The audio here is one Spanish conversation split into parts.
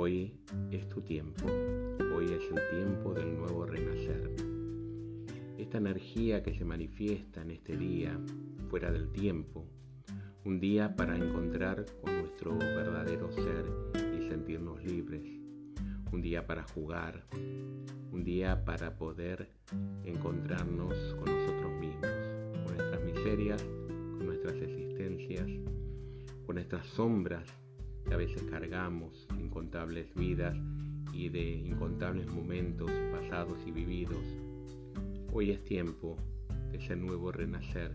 Hoy es tu tiempo, hoy es el tiempo del nuevo renacer. Esta energía que se manifiesta en este día, fuera del tiempo, un día para encontrar con nuestro verdadero ser y sentirnos libres, un día para jugar, un día para poder encontrarnos con nosotros mismos, con nuestras miserias, con nuestras existencias, con nuestras sombras que a veces cargamos, incontables vidas y de incontables momentos pasados y vividos. Hoy es tiempo de ese nuevo renacer,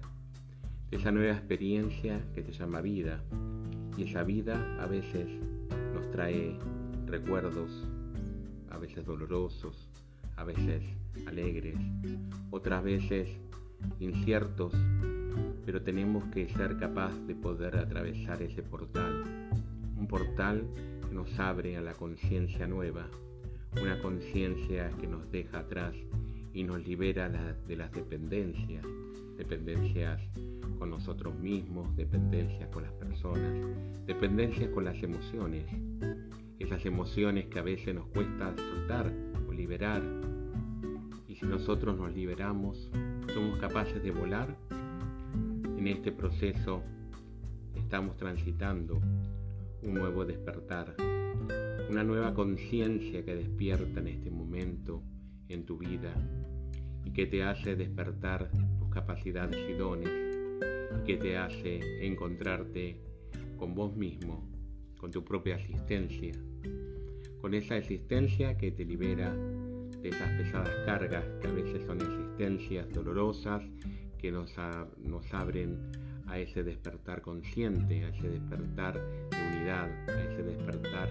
de esa nueva experiencia que se llama vida. Y esa vida a veces nos trae recuerdos, a veces dolorosos, a veces alegres, otras veces inciertos, pero tenemos que ser capaz de poder atravesar ese portal, un portal que nos abre a la conciencia nueva, una conciencia que nos deja atrás y nos libera de las dependencias, dependencias con nosotros mismos, dependencias con las personas, dependencias con las emociones, esas emociones que a veces nos cuesta soltar o liberar. Y si nosotros nos liberamos, somos capaces de volar. En este proceso estamos transitando un nuevo despertar, una nueva conciencia que despierta en este momento en tu vida y que te hace despertar tus capacidades y dones, que te hace encontrarte con vos mismo, con tu propia existencia, con esa existencia que te libera de esas pesadas cargas que a veces son existencias dolorosas que nos, nos abren a ese despertar consciente, a ese despertar de unidad, a ese despertar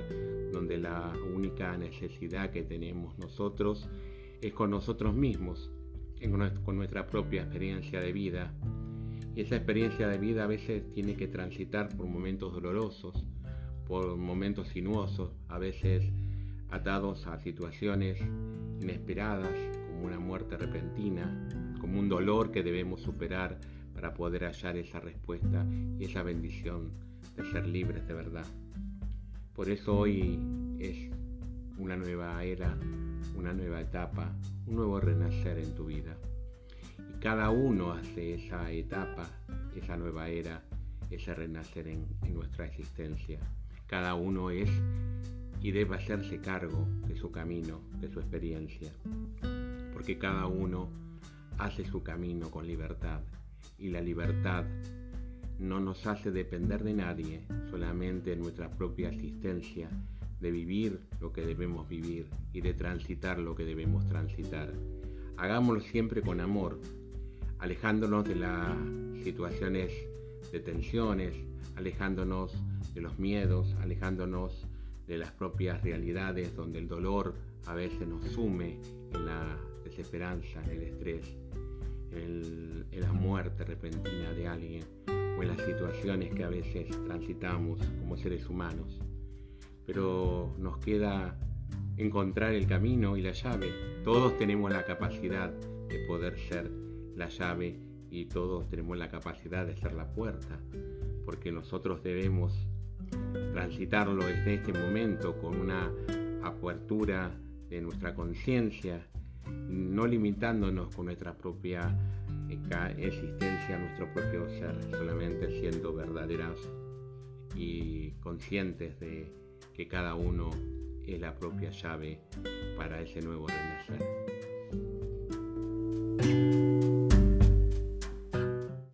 donde la única necesidad que tenemos nosotros es con nosotros mismos, con nuestra propia experiencia de vida. Y esa experiencia de vida a veces tiene que transitar por momentos dolorosos, por momentos sinuosos, a veces atados a situaciones inesperadas, como una muerte repentina, como un dolor que debemos superar para poder hallar esa respuesta y esa bendición de ser libres de verdad. Por eso hoy es una nueva era, una nueva etapa, un nuevo renacer en tu vida. Y cada uno hace esa etapa, esa nueva era, ese renacer en, nuestra existencia. Cada uno es y debe hacerse cargo de su camino, de su experiencia, porque cada uno hace su camino con libertad y la libertad no nos hace depender de nadie, solamente de nuestra propia existencia, de vivir lo que debemos vivir y de transitar lo que debemos transitar. Hagámoslo siempre con amor, alejándonos de las situaciones de tensiones, alejándonos de los miedos, alejándonos de las propias realidades donde el dolor a veces nos sume en la desesperanza, en el estrés, en, la muerte repentina de alguien o en las situaciones que a veces transitamos como seres humanos. Pero nos queda encontrar el camino y la llave. Todos tenemos la capacidad de poder ser la llave y todos tenemos la capacidad de ser la puerta, porque nosotros debemos transitarlo desde este momento con una apertura de nuestra conciencia, no limitándonos con nuestra propia eh, existencia, nuestro propio ser, solamente siendo verdaderas y conscientes de que cada uno es la propia llave para ese nuevo renacer.